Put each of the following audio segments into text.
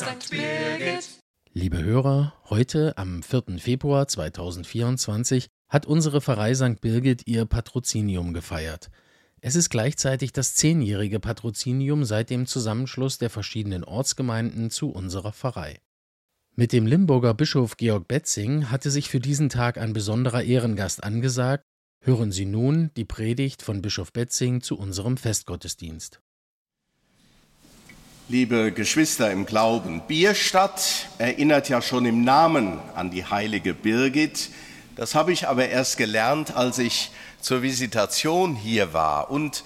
St. Birgit. Liebe Hörer, heute am 4. Februar 2024 hat unsere Pfarrei St. Birgit ihr Patrozinium gefeiert. Es ist gleichzeitig das zehnjährige Patrozinium seit dem Zusammenschluss der verschiedenen Ortsgemeinden zu unserer Pfarrei. Mit dem Limburger Bischof Georg Betzing hatte sich für diesen Tag ein besonderer Ehrengast angesagt. Hören Sie nun die Predigt von Bischof Betzing zu unserem Festgottesdienst. Liebe Geschwister im Glauben, Bierstadt erinnert ja schon im Namen an die heilige Birgit. Das habe ich aber erst gelernt, als ich zur Visitation hier war und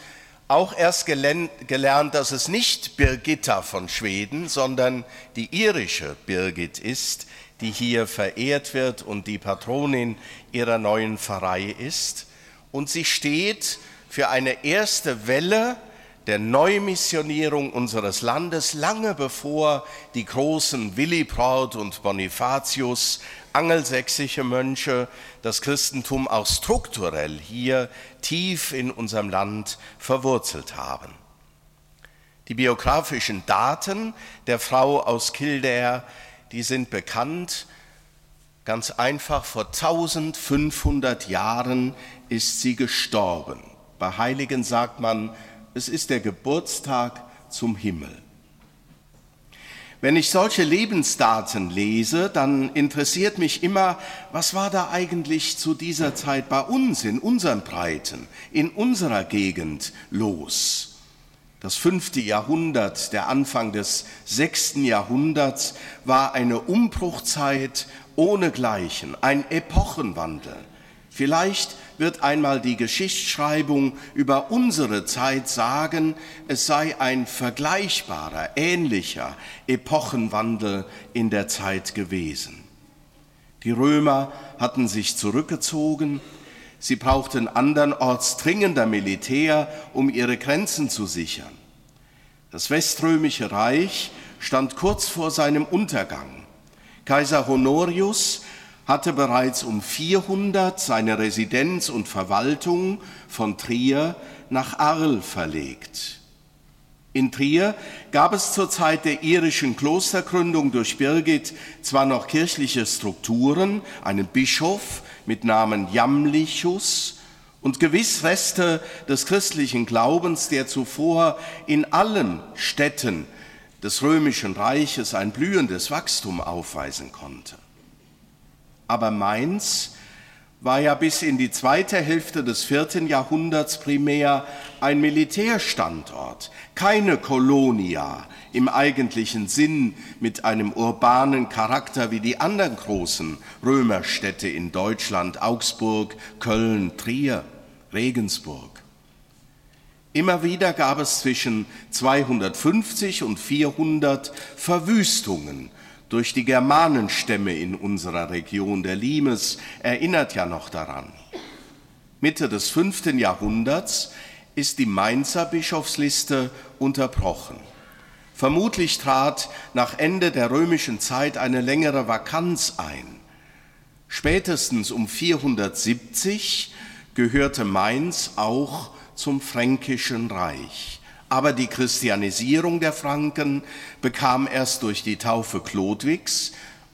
auch erst gelernt, dass es nicht Birgitta von Schweden, sondern die irische Birgit ist, die hier verehrt wird und die Patronin ihrer neuen Pfarrei ist. Und sie steht für eine erste Welle der Neumissionierung unseres Landes, lange bevor die großen Willibrord und Bonifatius, angelsächsische Mönche, das Christentum auch strukturell hier tief in unserem Land verwurzelt haben. Die biografischen Daten der Frau aus Kildare, die sind bekannt. Ganz einfach, vor 1500 Jahren ist sie gestorben. Bei Heiligen sagt man, es ist der Geburtstag zum Himmel. Wenn ich solche Lebensdaten lese, dann interessiert mich immer, was war da eigentlich zu dieser Zeit bei uns, in unseren Breiten, in unserer Gegend los? Das fünfte Jahrhundert, der Anfang des sechsten Jahrhunderts war eine Umbruchzeit ohnegleichen, ein Epochenwandel. Vielleicht wird einmal die Geschichtsschreibung über unsere Zeit sagen, es sei ein vergleichbarer, ähnlicher Epochenwandel in der Zeit gewesen. Die Römer hatten sich zurückgezogen, sie brauchten andernorts dringender Militär, um ihre Grenzen zu sichern. Das Weströmische Reich stand kurz vor seinem Untergang. Kaiser Honorius hatte bereits um 400 seine Residenz und Verwaltung von Trier nach Arles verlegt. In Trier gab es zur Zeit der irischen Klostergründung durch Birgit zwar noch kirchliche Strukturen, einen Bischof mit Namen Jamlichus und gewiss Reste des christlichen Glaubens, der zuvor in allen Städten des römischen Reiches ein blühendes Wachstum aufweisen konnte. Aber Mainz war ja bis in die zweite Hälfte des vierten Jahrhunderts primär ein Militärstandort, keine Kolonia im eigentlichen Sinn mit einem urbanen Charakter wie die anderen großen Römerstädte in Deutschland, Augsburg, Köln, Trier, Regensburg. Immer wieder gab es zwischen 250 und 400 Verwüstungen durch die Germanenstämme in unserer Region. Der Limes erinnert ja noch daran. Mitte des fünften Jahrhunderts ist die Mainzer Bischofsliste unterbrochen. Vermutlich trat nach Ende der römischen Zeit eine längere Vakanz ein. Spätestens um 470 gehörte Mainz auch zum Fränkischen Reich. Aber die Christianisierung der Franken bekam erst durch die Taufe Chlodwigs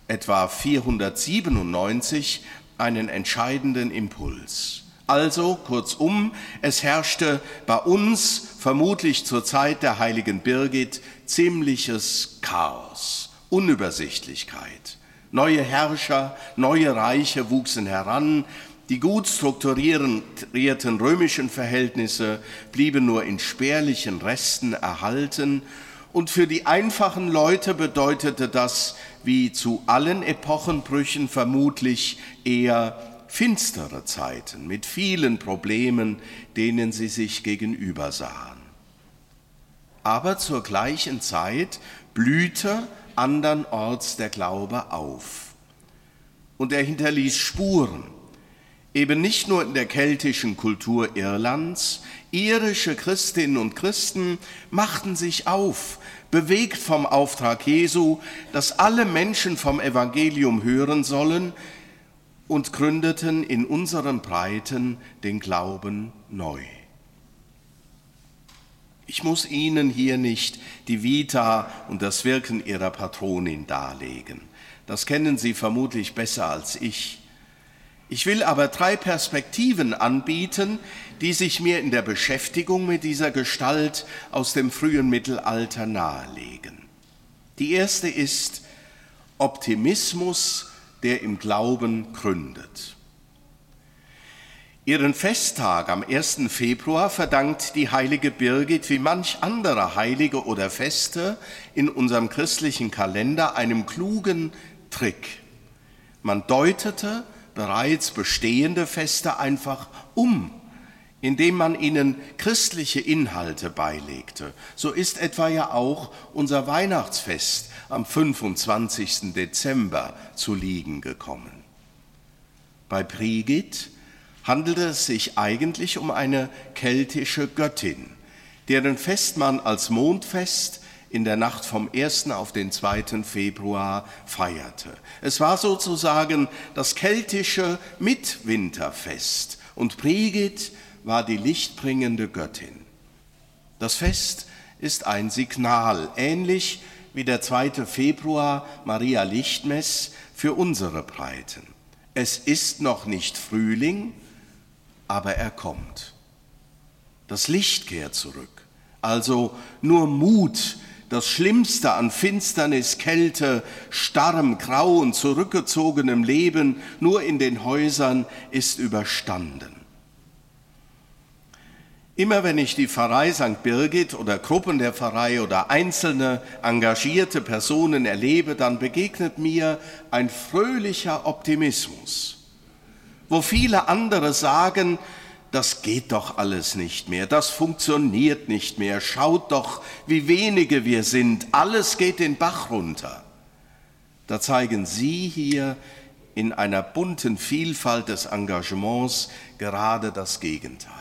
etwa 497 einen entscheidenden Impuls. Also kurzum, es herrschte bei uns vermutlich zur Zeit der heiligen Birgit ziemliches Chaos, Unübersichtlichkeit. Neue Herrscher, neue Reiche wuchsen heran, die gut strukturierten römischen Verhältnisse blieben nur in spärlichen Resten erhalten und für die einfachen Leute bedeutete das, wie zu allen Epochenbrüchen vermutlich eher finstere Zeiten mit vielen Problemen, denen sie sich gegenüber sahen. Aber zur gleichen Zeit blühte andernorts der Glaube auf und er hinterließ Spuren eben nicht nur in der keltischen Kultur Irlands, irische Christinnen und Christen machten sich auf, bewegt vom Auftrag Jesu, dass alle Menschen vom Evangelium hören sollen und gründeten in unseren Breiten den Glauben neu. Ich muss Ihnen hier nicht die Vita und das Wirken Ihrer Patronin darlegen. Das kennen Sie vermutlich besser als ich. Ich will aber drei Perspektiven anbieten, die sich mir in der Beschäftigung mit dieser Gestalt aus dem frühen Mittelalter nahelegen. Die erste ist Optimismus, der im Glauben gründet. Ihren Festtag am 1. Februar verdankt die heilige Birgit wie manch andere Heilige oder Feste in unserem christlichen Kalender einem klugen Trick. Man deutete bereits bestehende Feste einfach um, indem man ihnen christliche Inhalte beilegte. So ist etwa ja auch unser Weihnachtsfest am 25. Dezember zu liegen gekommen. Bei Brigit handelte es sich eigentlich um eine keltische Göttin, deren Fest man als Mondfest in der Nacht vom 1. auf den 2. Februar feierte. Es war sozusagen das keltische Mitwinterfest und Brigid war die lichtbringende Göttin. Das Fest ist ein Signal, ähnlich wie der 2. Februar Maria Lichtmess für unsere Breiten. Es ist noch nicht Frühling, aber er kommt. Das Licht kehrt zurück. Also nur Mut, das Schlimmste an Finsternis, Kälte, starrem, grau und zurückgezogenem Leben nur in den Häusern ist überstanden. Immer wenn ich die Pfarrei St. Birgit oder Gruppen der Pfarrei oder einzelne engagierte Personen erlebe, dann begegnet mir ein fröhlicher Optimismus wo viele andere sagen, das geht doch alles nicht mehr, das funktioniert nicht mehr, schaut doch, wie wenige wir sind, alles geht den Bach runter. Da zeigen Sie hier in einer bunten Vielfalt des Engagements gerade das Gegenteil.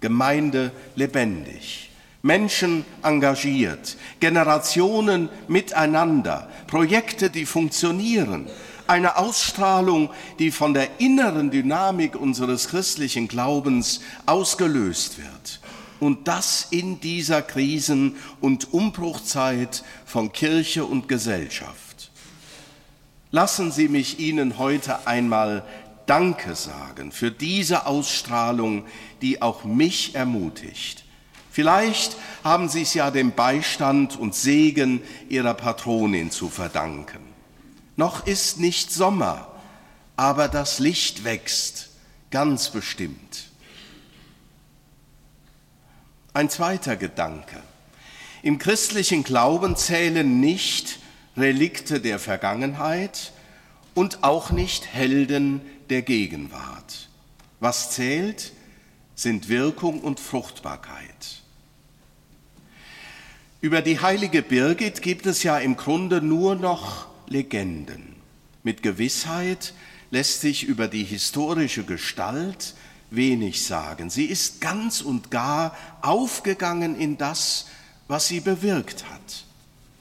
Gemeinde lebendig, Menschen engagiert, Generationen miteinander, Projekte, die funktionieren, eine Ausstrahlung, die von der inneren Dynamik unseres christlichen Glaubens ausgelöst wird. Und das in dieser Krisen- und Umbruchzeit von Kirche und Gesellschaft. Lassen Sie mich Ihnen heute einmal Danke sagen für diese Ausstrahlung, die auch mich ermutigt. Vielleicht haben Sie es ja dem Beistand und Segen Ihrer Patronin zu verdanken. Noch ist nicht Sommer, aber das Licht wächst, ganz bestimmt. Ein zweiter Gedanke. Im christlichen Glauben zählen nicht Relikte der Vergangenheit und auch nicht Helden der Gegenwart. Was zählt, sind Wirkung und Fruchtbarkeit. Über die heilige Birgit gibt es ja im Grunde nur noch Legenden. Mit Gewissheit lässt sich über die historische Gestalt wenig sagen. Sie ist ganz und gar aufgegangen in das, was sie bewirkt hat.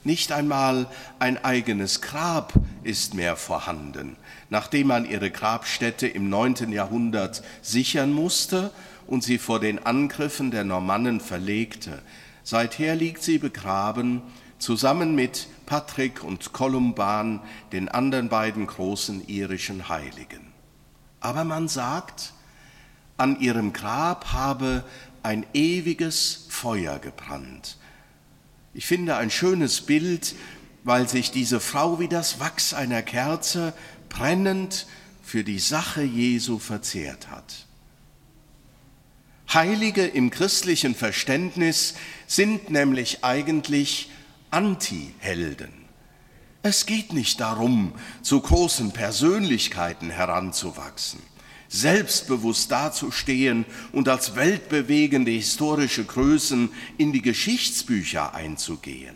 Nicht einmal ein eigenes Grab ist mehr vorhanden, nachdem man ihre Grabstätte im 9. Jahrhundert sichern musste und sie vor den Angriffen der Normannen verlegte. Seither liegt sie begraben zusammen mit Patrick und Kolumban, den anderen beiden großen irischen Heiligen. Aber man sagt, an ihrem Grab habe ein ewiges Feuer gebrannt. Ich finde ein schönes Bild, weil sich diese Frau wie das Wachs einer Kerze brennend für die Sache Jesu verzehrt hat. Heilige im christlichen Verständnis sind nämlich eigentlich Anti-Helden. Es geht nicht darum, zu großen Persönlichkeiten heranzuwachsen, selbstbewusst dazustehen und als weltbewegende historische Größen in die Geschichtsbücher einzugehen.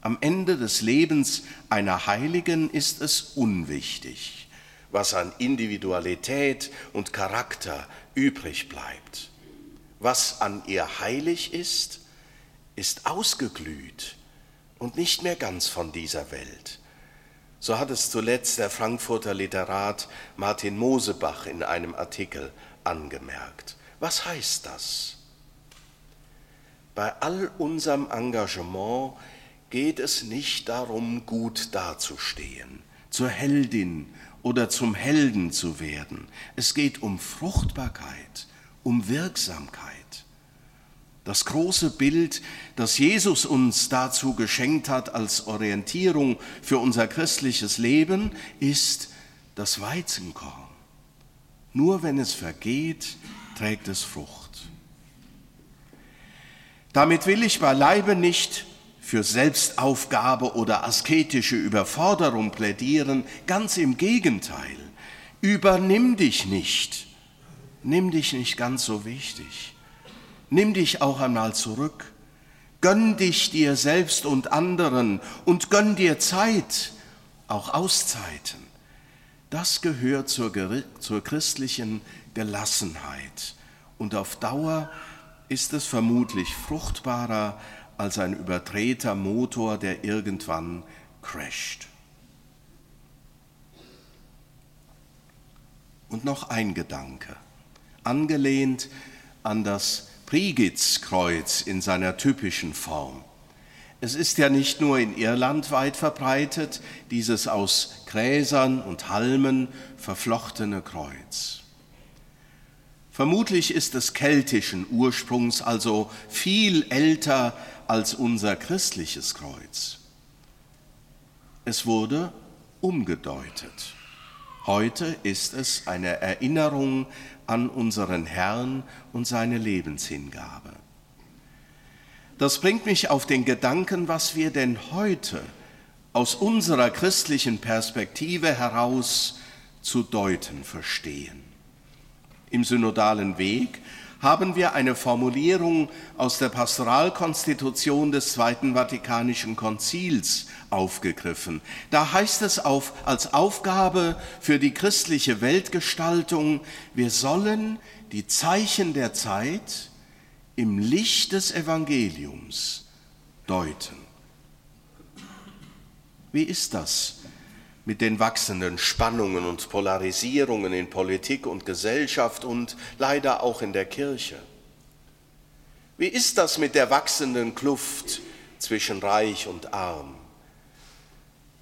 Am Ende des Lebens einer Heiligen ist es unwichtig, was an Individualität und Charakter übrig bleibt. Was an ihr heilig ist, ist ausgeglüht und nicht mehr ganz von dieser Welt. So hat es zuletzt der Frankfurter Literat Martin Mosebach in einem Artikel angemerkt. Was heißt das? bei all unserem Engagement geht es nicht darum, gut dazustehen, zur Heldin oder zum Helden zu werden. Es geht um Fruchtbarkeit, um Wirksamkeit. Das große Bild, das Jesus uns dazu geschenkt hat als Orientierung für unser christliches Leben, ist das Weizenkorn. Nur wenn es vergeht, trägt es Frucht. Damit will ich beileibe nicht für Selbstaufgabe oder asketische Überforderung plädieren, ganz im Gegenteil. Übernimm dich nicht, nimm dich nicht ganz so wichtig, nimm dich auch einmal zurück, gönn dich dir selbst und anderen und gönn dir Zeit, auch Auszeiten. Das gehört zur, zur christlichen Gelassenheit und auf Dauer ist es vermutlich fruchtbarer als ein überdrehter Motor, der irgendwann crasht. Und noch ein Gedanke, angelehnt an das Prigitzkreuz in seiner typischen Form. Es ist ja nicht nur in Irland weit verbreitet, dieses aus Gräsern und Halmen verflochtene Kreuz. Vermutlich ist es keltischen Ursprungs, also viel älter als unser christliches Kreuz. Es wurde umgedeutet. Heute ist es eine Erinnerung an unseren Herrn und seine Lebenshingabe. Das bringt mich auf den Gedanken, was wir denn heute aus unserer christlichen Perspektive heraus zu deuten verstehen. Im synodalen Weg haben wir eine Formulierung aus der Pastoralkonstitution des Zweiten Vatikanischen Konzils aufgegriffen. Da heißt es auf, als Aufgabe für die christliche Weltgestaltung, wir sollen die Zeichen der Zeit im Licht des Evangeliums deuten. Wie ist das mit den wachsenden Spannungen und Polarisierungen in Politik und Gesellschaft und leider auch in der Kirche? Wie ist das mit der wachsenden Kluft zwischen Reich und Arm?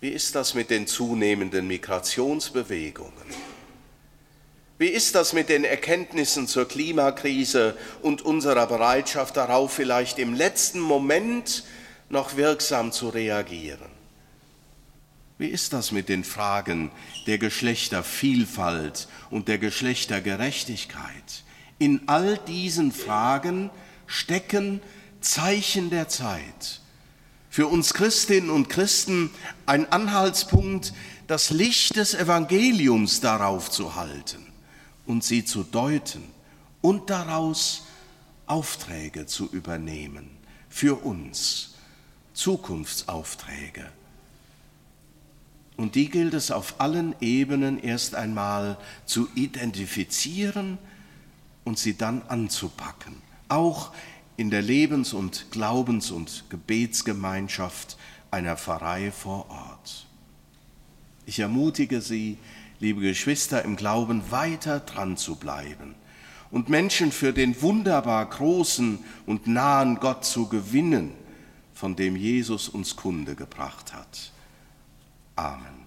Wie ist das mit den zunehmenden Migrationsbewegungen? Wie ist das mit den Erkenntnissen zur Klimakrise und unserer Bereitschaft darauf, vielleicht im letzten Moment noch wirksam zu reagieren? Wie ist das mit den Fragen der Geschlechtervielfalt und der Geschlechtergerechtigkeit? In all diesen Fragen stecken Zeichen der Zeit. Für uns Christinnen und Christen ein Anhaltspunkt, das Licht des Evangeliums darauf zu halten und sie zu deuten und daraus Aufträge zu übernehmen für uns, Zukunftsaufträge und die gilt es auf allen Ebenen erst einmal zu identifizieren und sie dann anzupacken. Auch in der Lebens- und Glaubens- und Gebetsgemeinschaft einer Pfarrei vor Ort. Ich ermutige Sie, liebe Geschwister, im Glauben weiter dran zu bleiben und Menschen für den wunderbar großen und nahen Gott zu gewinnen, von dem Jesus uns Kunde gebracht hat. Amen.